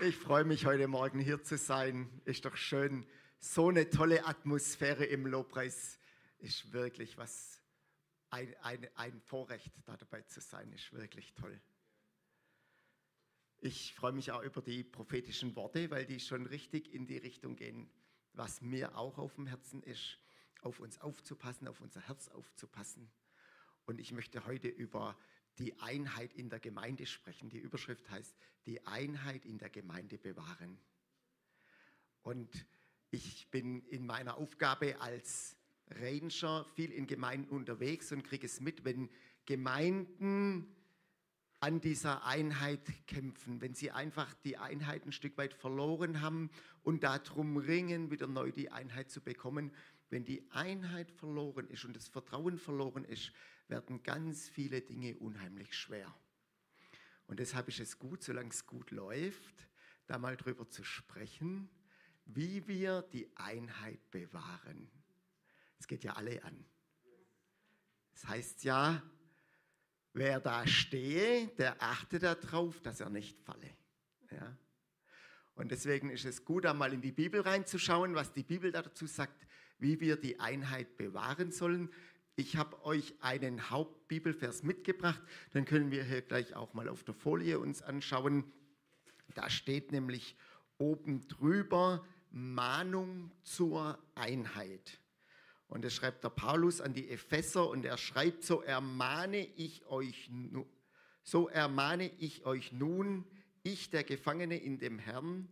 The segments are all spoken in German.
Ich freue mich heute Morgen hier zu sein. Ist doch schön. So eine tolle Atmosphäre im Lobpreis ist wirklich was, ein, ein, ein Vorrecht, da dabei zu sein, ist wirklich toll. Ich freue mich auch über die prophetischen Worte, weil die schon richtig in die Richtung gehen, was mir auch auf dem Herzen ist, auf uns aufzupassen, auf unser Herz aufzupassen. Und ich möchte heute über die Einheit in der Gemeinde sprechen. Die Überschrift heißt, die Einheit in der Gemeinde bewahren. Und ich bin in meiner Aufgabe als Ranger viel in Gemeinden unterwegs und kriege es mit, wenn Gemeinden an dieser Einheit kämpfen, wenn sie einfach die Einheit ein Stück weit verloren haben und darum ringen, wieder neu die Einheit zu bekommen. Wenn die Einheit verloren ist und das Vertrauen verloren ist, werden ganz viele Dinge unheimlich schwer. Und deshalb ist es gut, solange es gut läuft, da mal drüber zu sprechen, wie wir die Einheit bewahren. Es geht ja alle an. Das heißt ja, wer da stehe, der achte darauf, dass er nicht falle. Ja? Und deswegen ist es gut, einmal in die Bibel reinzuschauen, was die Bibel dazu sagt, wie wir die Einheit bewahren sollen. Ich habe euch einen Hauptbibelvers mitgebracht, dann können wir hier gleich auch mal auf der Folie uns anschauen. Da steht nämlich oben drüber Mahnung zur Einheit. Und das schreibt der Paulus an die Epheser und er schreibt, so ermahne ich euch, so ermahne ich euch nun, ich der Gefangene in dem Herrn,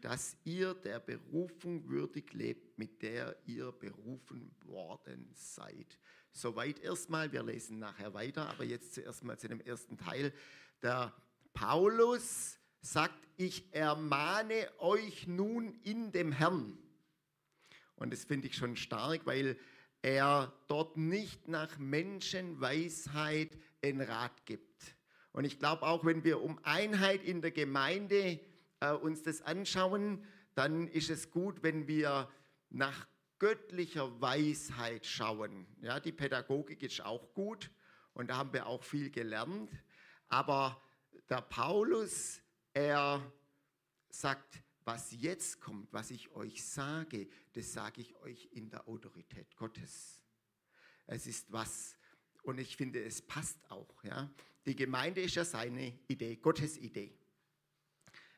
dass ihr der Berufung würdig lebt, mit der ihr berufen worden seid. Soweit erstmal, wir lesen nachher weiter, aber jetzt zuerst mal zu dem ersten Teil. Der Paulus sagt, ich ermahne euch nun in dem Herrn. Und das finde ich schon stark, weil er dort nicht nach Menschenweisheit einen Rat gibt. Und ich glaube auch, wenn wir um Einheit in der Gemeinde äh, uns das anschauen, dann ist es gut, wenn wir nach göttlicher Weisheit schauen. Ja, die Pädagogik ist auch gut und da haben wir auch viel gelernt. Aber der Paulus, er sagt, was jetzt kommt, was ich euch sage, das sage ich euch in der Autorität Gottes. Es ist was, und ich finde, es passt auch. Ja? Die Gemeinde ist ja seine Idee, Gottes Idee.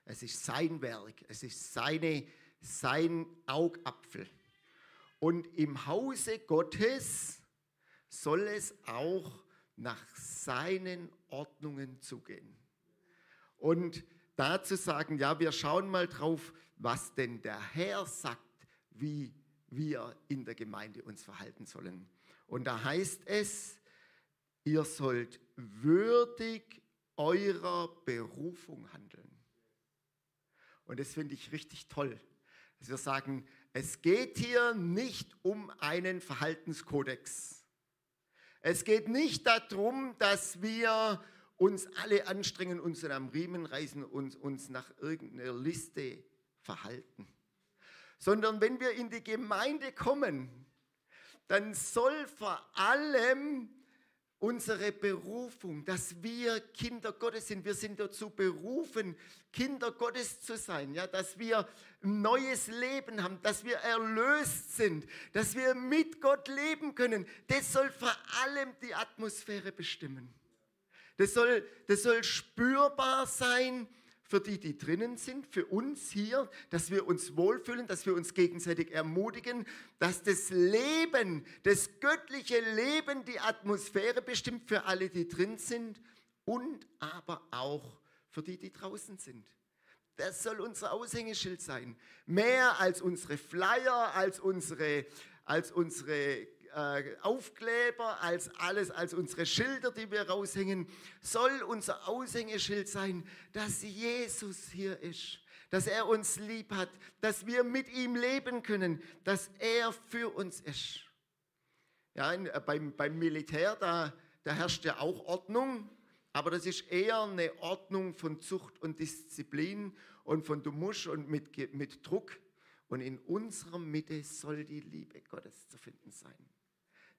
Es ist sein Werk, es ist seine, sein Augapfel. Und im Hause Gottes soll es auch nach seinen Ordnungen zugehen. Und dazu sagen, ja, wir schauen mal drauf, was denn der Herr sagt, wie wir in der Gemeinde uns verhalten sollen. Und da heißt es, ihr sollt würdig eurer Berufung handeln. Und das finde ich richtig toll. Dass wir sagen, es geht hier nicht um einen Verhaltenskodex. Es geht nicht darum, dass wir uns alle anstrengen, uns am Riemen reißen und uns nach irgendeiner Liste verhalten. Sondern wenn wir in die Gemeinde kommen, dann soll vor allem unsere Berufung, dass wir Kinder Gottes sind. Wir sind dazu berufen, Kinder Gottes zu sein, ja, dass wir ein neues Leben haben, dass wir erlöst sind, dass wir mit Gott leben können. Das soll vor allem die Atmosphäre bestimmen. Das soll, das soll spürbar sein für die, die drinnen sind, für uns hier, dass wir uns wohlfühlen, dass wir uns gegenseitig ermutigen, dass das Leben, das göttliche Leben die Atmosphäre bestimmt für alle, die drin sind und aber auch für die, die draußen sind. Das soll unser Aushängeschild sein. Mehr als unsere Flyer, als unsere, als unsere äh, Aufkleber, als alles, als unsere Schilder, die wir raushängen, soll unser Aushängeschild sein, dass Jesus hier ist, dass er uns lieb hat, dass wir mit ihm leben können, dass er für uns ist. Ja, äh, beim, beim Militär, da, da herrscht ja auch Ordnung, aber das ist eher eine Ordnung von Zucht und Disziplin und von du musst und mit, mit Druck. Und in unserer Mitte soll die Liebe Gottes zu finden sein.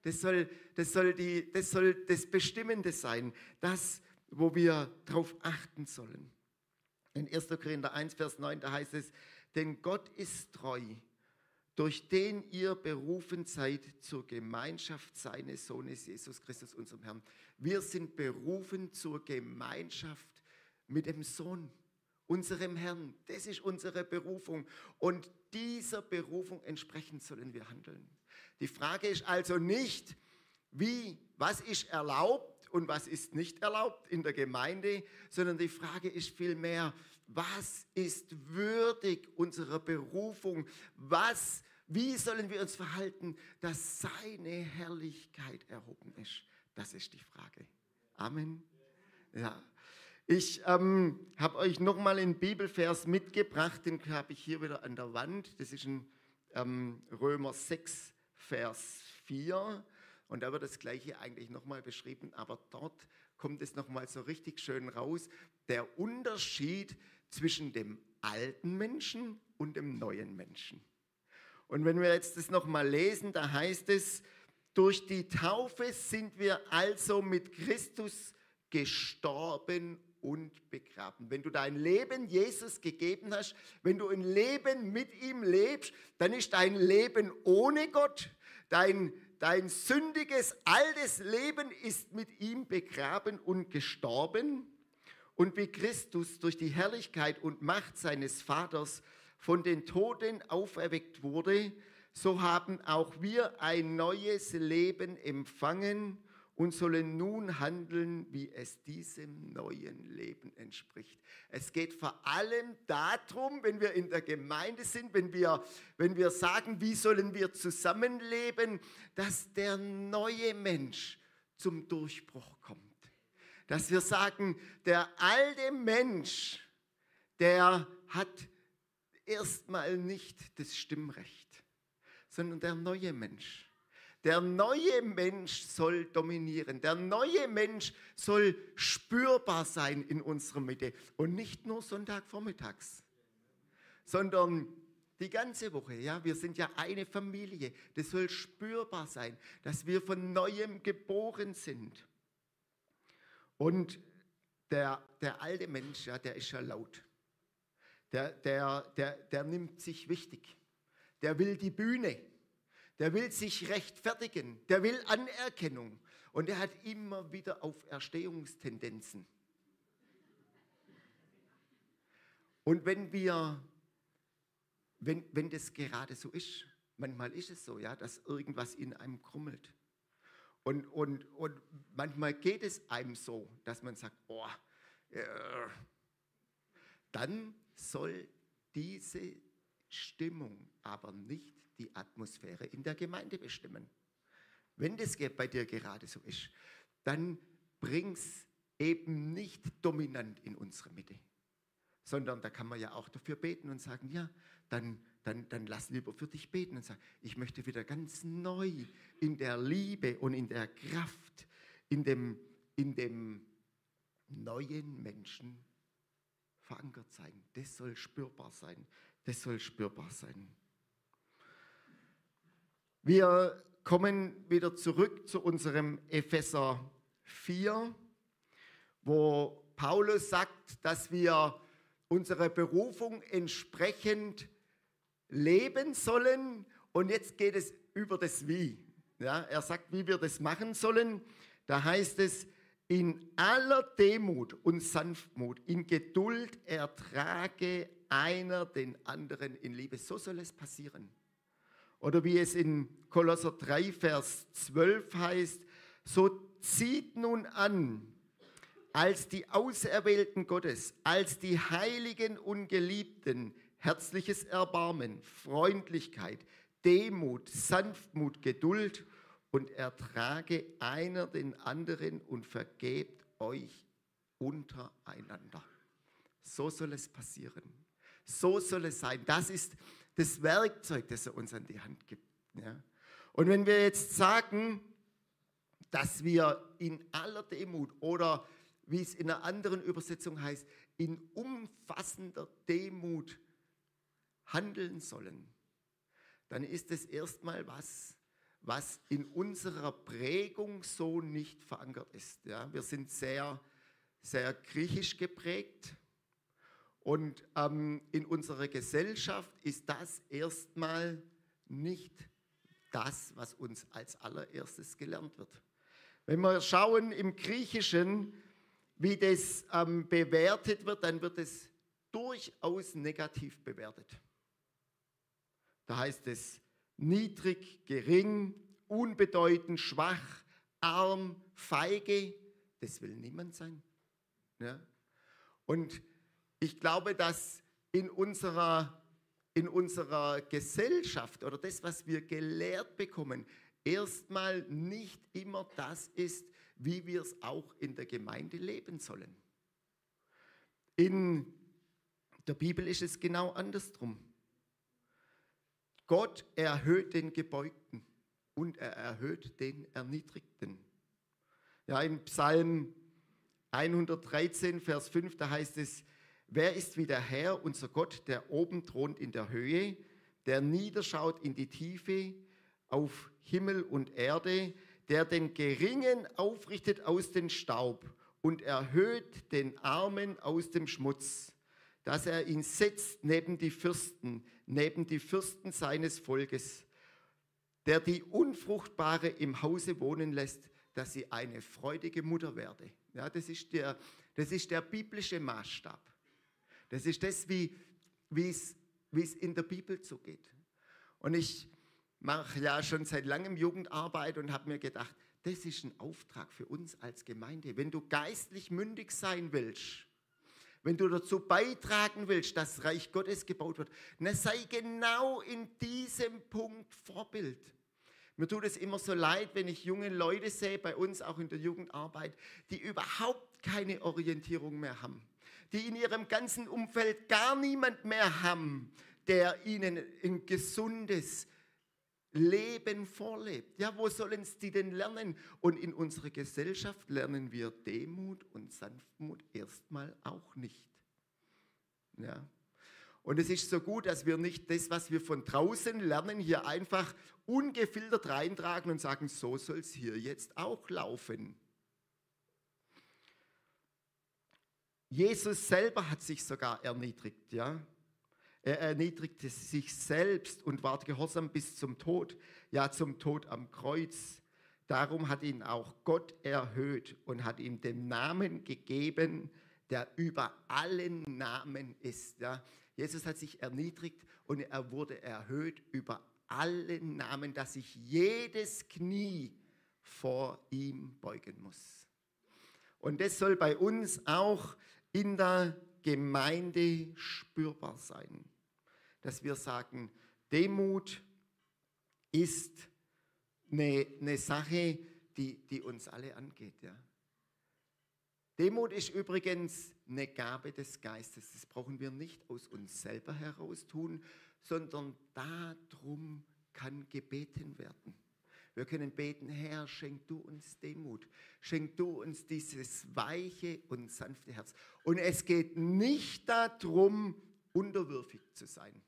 Das soll das, soll die, das, soll das Bestimmende sein, das, wo wir darauf achten sollen. In 1. Korinther 1, Vers 9, da heißt es, denn Gott ist treu, durch den ihr berufen seid zur Gemeinschaft seines Sohnes Jesus Christus, unserem Herrn. Wir sind berufen zur Gemeinschaft mit dem Sohn, unserem Herrn. Das ist unsere Berufung. Und dieser Berufung entsprechend sollen wir handeln. Die Frage ist also nicht, wie, was ist erlaubt und was ist nicht erlaubt in der Gemeinde, sondern die Frage ist vielmehr, was ist würdig unserer Berufung? Was, wie sollen wir uns verhalten, dass seine Herrlichkeit erhoben ist? Das ist die Frage. Amen. Ja. Ich ähm, habe euch nochmal einen Bibelvers mitgebracht, den habe ich hier wieder an der Wand. Das ist in ähm, Römer 6, Vers 4. Und da wird das Gleiche eigentlich nochmal beschrieben, aber dort kommt es nochmal so richtig schön raus. Der Unterschied zwischen dem alten Menschen und dem neuen Menschen. Und wenn wir jetzt das nochmal lesen, da heißt es, durch die Taufe sind wir also mit Christus gestorben und begraben. Wenn du dein Leben Jesus gegeben hast, wenn du ein Leben mit ihm lebst, dann ist dein Leben ohne Gott, dein, dein sündiges, altes Leben ist mit ihm begraben und gestorben. Und wie Christus durch die Herrlichkeit und Macht seines Vaters von den Toten auferweckt wurde, so haben auch wir ein neues Leben empfangen und sollen nun handeln, wie es diesem neuen Leben entspricht. Es geht vor allem darum, wenn wir in der Gemeinde sind, wenn wir, wenn wir sagen, wie sollen wir zusammenleben, dass der neue Mensch zum Durchbruch kommt. Dass wir sagen, der alte Mensch, der hat erstmal nicht das Stimmrecht, sondern der neue Mensch der neue Mensch soll dominieren. Der neue Mensch soll spürbar sein in unserer Mitte. Und nicht nur Sonntagvormittags, sondern die ganze Woche. Ja, wir sind ja eine Familie. Das soll spürbar sein, dass wir von neuem geboren sind. Und der, der alte Mensch, ja, der ist ja laut. Der, der, der, der nimmt sich wichtig. Der will die Bühne der will sich rechtfertigen, der will Anerkennung und er hat immer wieder Auferstehungstendenzen. Und wenn wir, wenn, wenn das gerade so ist, manchmal ist es so, ja, dass irgendwas in einem krummelt. Und, und, und manchmal geht es einem so, dass man sagt, oh, äh, dann soll diese Stimmung aber nicht die Atmosphäre in der Gemeinde bestimmen. Wenn das bei dir gerade so ist, dann bring's eben nicht dominant in unsere Mitte, sondern da kann man ja auch dafür beten und sagen, ja, dann, dann, dann lass lieber für dich beten und sagen, ich möchte wieder ganz neu in der Liebe und in der Kraft, in dem, in dem neuen Menschen verankert sein. Das soll spürbar sein. Das soll spürbar sein. Wir kommen wieder zurück zu unserem Epheser 4, wo Paulus sagt, dass wir unsere Berufung entsprechend leben sollen. Und jetzt geht es über das Wie. Ja, er sagt, wie wir das machen sollen. Da heißt es, in aller Demut und Sanftmut, in Geduld ertrage einer den anderen in Liebe. So soll es passieren. Oder wie es in Kolosser 3, Vers 12 heißt, so zieht nun an, als die Auserwählten Gottes, als die Heiligen und Geliebten, herzliches Erbarmen, Freundlichkeit, Demut, Sanftmut, Geduld und ertrage einer den anderen und vergebt euch untereinander. So soll es passieren. So soll es sein. Das ist das Werkzeug, das er uns an die Hand gibt. Ja? Und wenn wir jetzt sagen, dass wir in aller Demut oder wie es in einer anderen Übersetzung heißt, in umfassender Demut handeln sollen, dann ist es erstmal was, was in unserer Prägung so nicht verankert ist. Ja, wir sind sehr, sehr griechisch geprägt Und ähm, in unserer Gesellschaft ist das erstmal nicht das, was uns als allererstes gelernt wird. Wenn wir schauen im Griechischen, wie das ähm, bewertet wird, dann wird es durchaus negativ bewertet. Da heißt es niedrig, gering, unbedeutend, schwach, arm, feige. Das will niemand sein. Ja? Und ich glaube, dass in unserer, in unserer Gesellschaft oder das, was wir gelehrt bekommen, erstmal nicht immer das ist, wie wir es auch in der Gemeinde leben sollen. In der Bibel ist es genau andersrum. Gott erhöht den Gebeugten und er erhöht den Erniedrigten. Ja, in Psalm 113, Vers 5, da heißt es, wer ist wie der Herr, unser Gott, der oben thront in der Höhe, der niederschaut in die Tiefe, auf Himmel und Erde, der den Geringen aufrichtet aus dem Staub und erhöht den Armen aus dem Schmutz dass er ihn setzt neben die Fürsten, neben die Fürsten seines Volkes, der die Unfruchtbare im Hause wohnen lässt, dass sie eine freudige Mutter werde. Ja, das, ist der, das ist der biblische Maßstab. Das ist das, wie, es, in der Bibel zugeht. Und ich mache ja schon seit langem Jugendarbeit und habe mir gedacht, das ist ein Auftrag für uns als Gemeinde. Wenn du geistlich mündig sein willst, wenn du dazu beitragen willst, dass Reich Gottes gebaut wird, dann sei genau in diesem Punkt Vorbild. Mir tut es immer so leid, wenn ich junge Leute sehe, bei uns auch in der Jugendarbeit, die überhaupt keine Orientierung mehr haben, die in ihrem ganzen Umfeld gar niemand mehr haben, der ihnen ein gesundes, Leben vorlebt. Ja, wo sollen sie denn lernen? Und in unserer Gesellschaft lernen wir Demut und Sanftmut erstmal auch nicht. Ja. Und es ist so gut, dass wir nicht das, was wir von draußen lernen, hier einfach ungefiltert reintragen und sagen, so soll es hier jetzt auch laufen. Jesus selber hat sich sogar erniedrigt, ja. Er erniedrigte sich selbst und ward gehorsam bis zum Tod, ja zum Tod am Kreuz. Darum hat ihn auch Gott erhöht und hat ihm den Namen gegeben, der über allen Namen ist. Ja. Jesus hat sich erniedrigt und er wurde erhöht über allen Namen, dass sich jedes Knie vor ihm beugen muss. Und das soll bei uns auch in der Gemeinde spürbar sein dass wir sagen, Demut ist eine, eine Sache, die, die uns alle angeht. Ja. Demut ist übrigens eine Gabe des Geistes. Das brauchen wir nicht aus uns selber heraus tun, sondern darum kann gebeten werden. Wir können beten, Herr, schenk du uns Demut, schenk du uns dieses weiche und sanfte Herz. Und es geht nicht darum, unterwürfig zu sein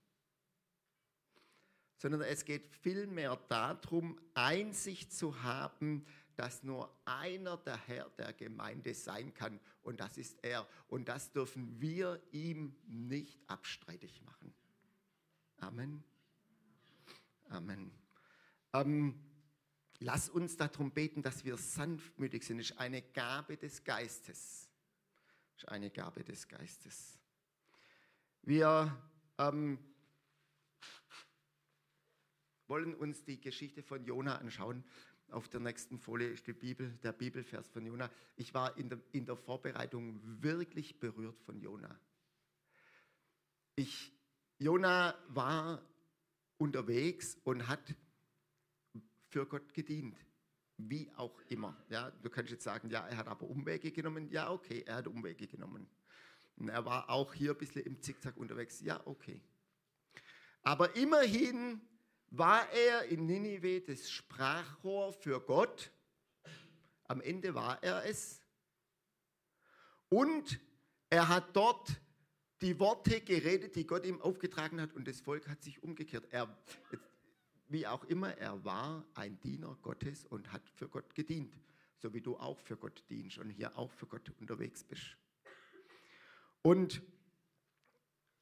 sondern es geht vielmehr darum, Einsicht zu haben, dass nur einer der Herr der Gemeinde sein kann und das ist er. Und das dürfen wir ihm nicht abstreitig machen. Amen. Amen. Ähm, lass uns darum beten, dass wir sanftmütig sind. Das ist eine Gabe des Geistes. Das ist eine Gabe des Geistes. Wir ähm, wollen uns die Geschichte von Jona anschauen. Auf der nächsten Folie ist die Bibel, der Bibelvers von Jona. Ich war in der, in der Vorbereitung wirklich berührt von Jona. Jona war unterwegs und hat für Gott gedient. Wie auch immer. Ja, du kannst jetzt sagen, ja, er hat aber Umwege genommen. Ja, okay, er hat Umwege genommen. Und er war auch hier ein bisschen im Zickzack unterwegs. Ja, okay. Aber immerhin war er in Ninive das Sprachrohr für Gott. Am Ende war er es. Und er hat dort die Worte geredet, die Gott ihm aufgetragen hat, und das Volk hat sich umgekehrt. Er, wie auch immer, er war ein Diener Gottes und hat für Gott gedient, so wie du auch für Gott dienst und hier auch für Gott unterwegs bist. Und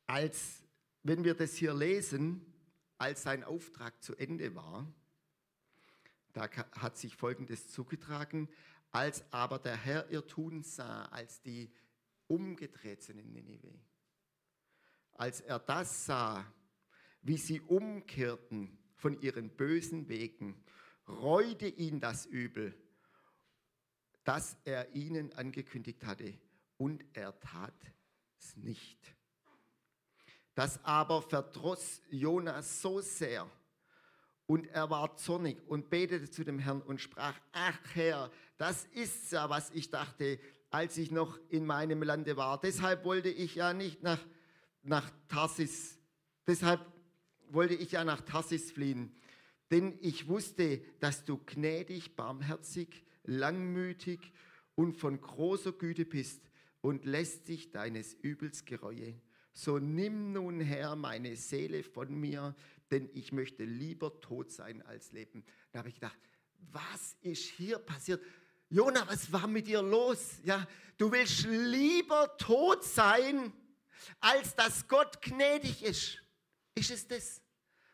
als wenn wir das hier lesen, als sein Auftrag zu Ende war, da hat sich Folgendes zugetragen, als aber der Herr ihr Tun sah, als die umgedreht sind in Nineveh. Als er das sah, wie sie umkehrten von ihren bösen Wegen, reute ihn das Übel, das er ihnen angekündigt hatte, und er tat es nicht. Das aber verdross Jonas so sehr, und er war zornig und betete zu dem Herrn und sprach, ach Herr, das ist ja, was ich dachte, als ich noch in meinem Lande war. Deshalb wollte ich ja nicht nach, nach Tarsis, deshalb wollte ich ja nach Tarsis fliehen. Denn ich wusste, dass du gnädig, barmherzig, langmütig und von großer Güte bist und lässt dich deines Übels gereue. So nimm nun Herr meine Seele von mir, denn ich möchte lieber tot sein als leben. Da habe ich gedacht, was ist hier passiert? Jona, was war mit dir los? Ja, du willst lieber tot sein, als dass Gott gnädig ist. Ist es das?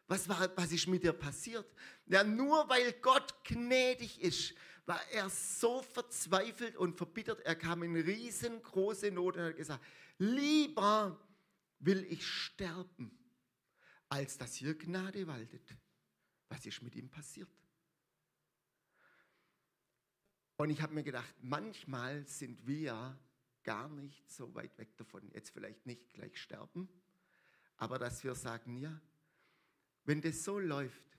Was, war, was ist mit dir passiert? Ja, nur weil Gott gnädig ist, war er so verzweifelt und verbittert. Er kam in riesengroße Not und hat gesagt, lieber will ich sterben, als dass hier Gnade waltet. Was ist mit ihm passiert? Und ich habe mir gedacht, manchmal sind wir gar nicht so weit weg davon, jetzt vielleicht nicht gleich sterben, aber dass wir sagen, ja, wenn das so läuft,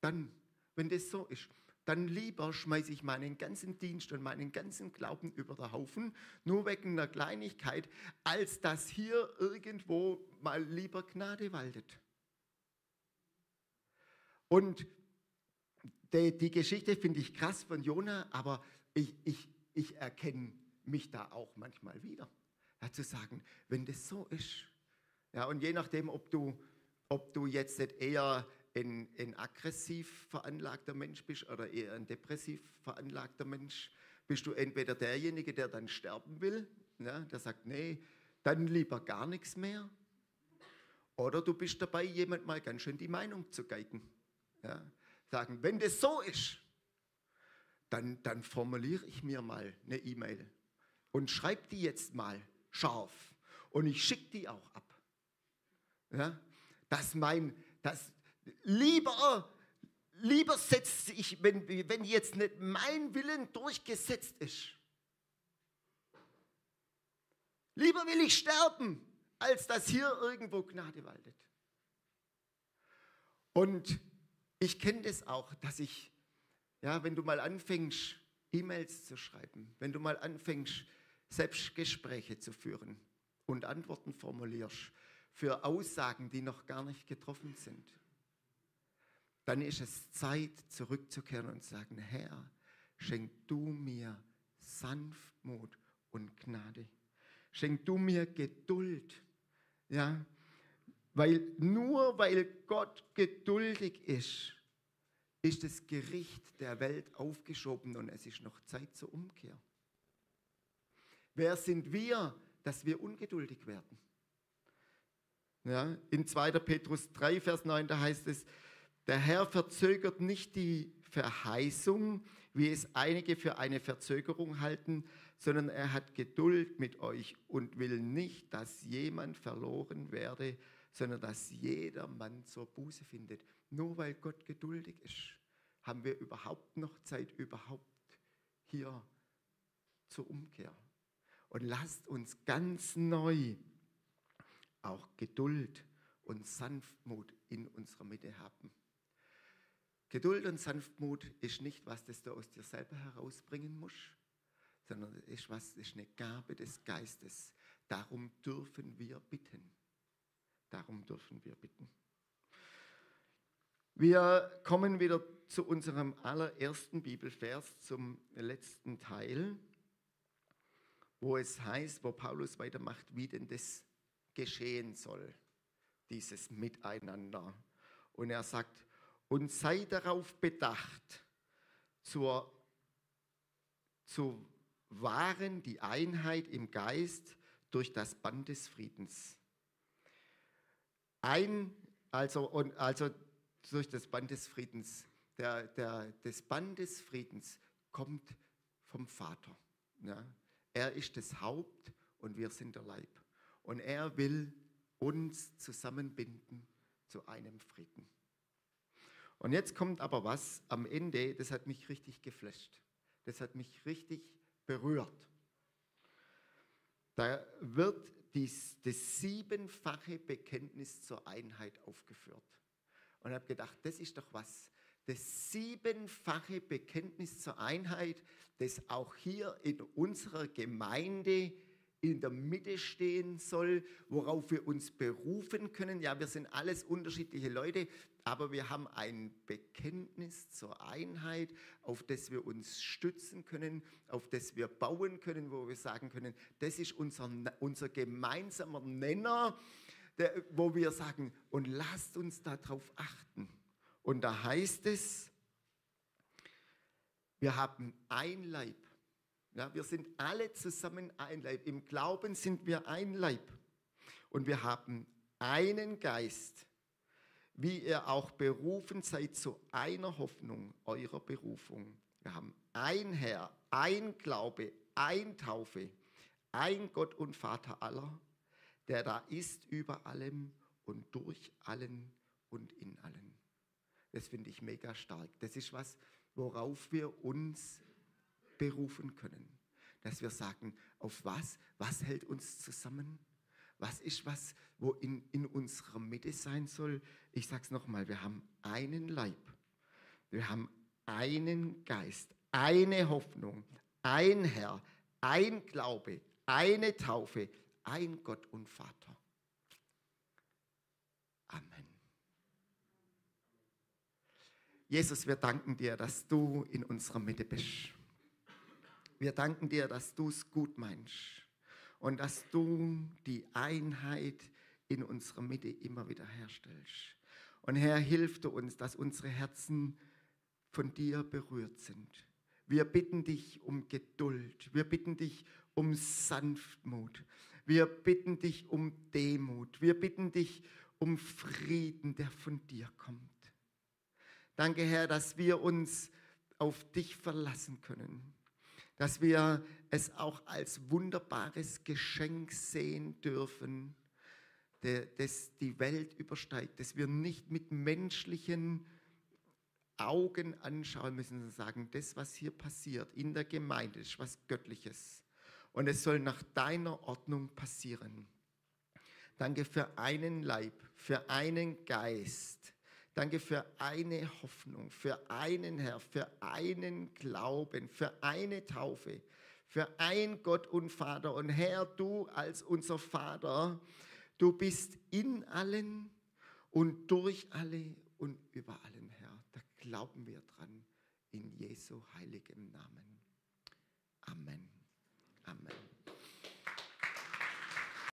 dann, wenn das so ist, dann lieber schmeiße ich meinen ganzen Dienst und meinen ganzen Glauben über den Haufen, nur wegen einer Kleinigkeit, als dass hier irgendwo mal lieber Gnade waltet. Und die, die Geschichte finde ich krass von Jona, aber ich, ich, ich erkenne mich da auch manchmal wieder. Ja, zu sagen, wenn das so ist, ja, und je nachdem, ob du, ob du jetzt eher ein, ein aggressiv veranlagter Mensch bist oder eher ein depressiv veranlagter Mensch, bist du entweder derjenige, der dann sterben will, ja, der sagt, nee, dann lieber gar nichts mehr, oder du bist dabei, jemand mal ganz schön die Meinung zu geigen. Ja, sagen, wenn das so ist, dann, dann formuliere ich mir mal eine E-Mail und schreibe die jetzt mal scharf und ich schicke die auch ab. Ja, dass mein, dass, Lieber, lieber setze ich, wenn, wenn jetzt nicht mein Willen durchgesetzt ist, lieber will ich sterben, als dass hier irgendwo Gnade waltet. Und ich kenne das auch, dass ich, ja, wenn du mal anfängst, E-Mails zu schreiben, wenn du mal anfängst, Selbstgespräche zu führen und Antworten formulierst für Aussagen, die noch gar nicht getroffen sind, dann ist es Zeit, zurückzukehren und zu sagen, Herr, schenk du mir Sanftmut und Gnade. Schenk du mir Geduld. Ja, weil nur weil Gott geduldig ist, ist das Gericht der Welt aufgeschoben und es ist noch Zeit zur Umkehr. Wer sind wir, dass wir ungeduldig werden? Ja, in 2. Petrus 3, Vers 9, da heißt es, der Herr verzögert nicht die Verheißung, wie es einige für eine Verzögerung halten, sondern er hat Geduld mit euch und will nicht, dass jemand verloren werde, sondern dass jeder Mann zur Buße findet. Nur weil Gott geduldig ist, haben wir überhaupt noch Zeit, überhaupt hier zur Umkehr. Und lasst uns ganz neu auch Geduld und Sanftmut in unserer Mitte haben. Geduld und Sanftmut ist nicht was, das du aus dir selber herausbringen musst, sondern es ist ist eine Gabe des Geistes. Darum dürfen wir bitten. Darum dürfen wir bitten. Wir kommen wieder zu unserem allerersten Bibelvers, zum letzten Teil, wo es heißt, wo Paulus weitermacht, wie denn das geschehen soll, dieses Miteinander. Und er sagt, und sei darauf bedacht, zur, zu wahren die Einheit im Geist durch das Band des Friedens. ein, also, und, also durch das Band des Friedens. Der, der, das Band des Friedens kommt vom Vater. Ja? Er ist das Haupt und wir sind der Leib. Und er will uns zusammenbinden zu einem Frieden. Und jetzt kommt aber was am Ende, das hat mich richtig geflasht. Das hat mich richtig berührt. Da wird dies, das siebenfache Bekenntnis zur Einheit aufgeführt. Und habe gedacht, das ist doch was. Das siebenfache Bekenntnis zur Einheit, das auch hier in unserer Gemeinde in der Mitte stehen soll, worauf wir uns berufen können. Ja, wir sind alles unterschiedliche Leute, aber wir haben ein Bekenntnis zur Einheit, auf das wir uns stützen können, auf das wir bauen können, wo wir sagen können, das ist unser, unser gemeinsamer Nenner, der, wo wir sagen, und lasst uns darauf achten. Und da heißt es, wir haben ein Leib. Ja, wir sind alle zusammen ein Leib. Im Glauben sind wir ein Leib. Und wir haben einen Geist, wie ihr auch berufen seid zu einer Hoffnung eurer Berufung. Wir haben ein Herr, ein Glaube, ein Taufe, ein Gott und Vater aller, der da ist über allem und durch allen und in allen. Das finde ich mega stark. Das ist was, worauf wir uns berufen können. Dass wir sagen, auf was? Was hält uns zusammen? Was ist was, wo in, in unserer Mitte sein soll? Ich sage es nochmal, wir haben einen Leib. Wir haben einen Geist, eine Hoffnung, ein Herr, ein Glaube, eine Taufe, ein Gott und Vater. Amen. Jesus, wir danken dir, dass du in unserer Mitte bist. Wir danken dir, dass du es gut meinst und dass du die Einheit in unserer Mitte immer wieder herstellst. Und Herr, hilf du uns, dass unsere Herzen von dir berührt sind. Wir bitten dich um Geduld. Wir bitten dich um Sanftmut. Wir bitten dich um Demut. Wir bitten dich um Frieden, der von dir kommt. Danke, Herr, dass wir uns auf dich verlassen können dass wir es auch als wunderbares Geschenk sehen dürfen, das die Welt übersteigt, dass wir nicht mit menschlichen Augen anschauen müssen und sagen, das, was hier passiert in der Gemeinde, ist was Göttliches. Und es soll nach deiner Ordnung passieren. Danke für einen Leib, für einen Geist, Danke für eine Hoffnung, für einen Herr, für einen Glauben, für eine Taufe, für ein Gott und Vater. Und Herr, du als unser Vater, du bist in allen und durch alle und über allen, Herr. Da glauben wir dran in Jesu heiligem Namen. Amen. Amen.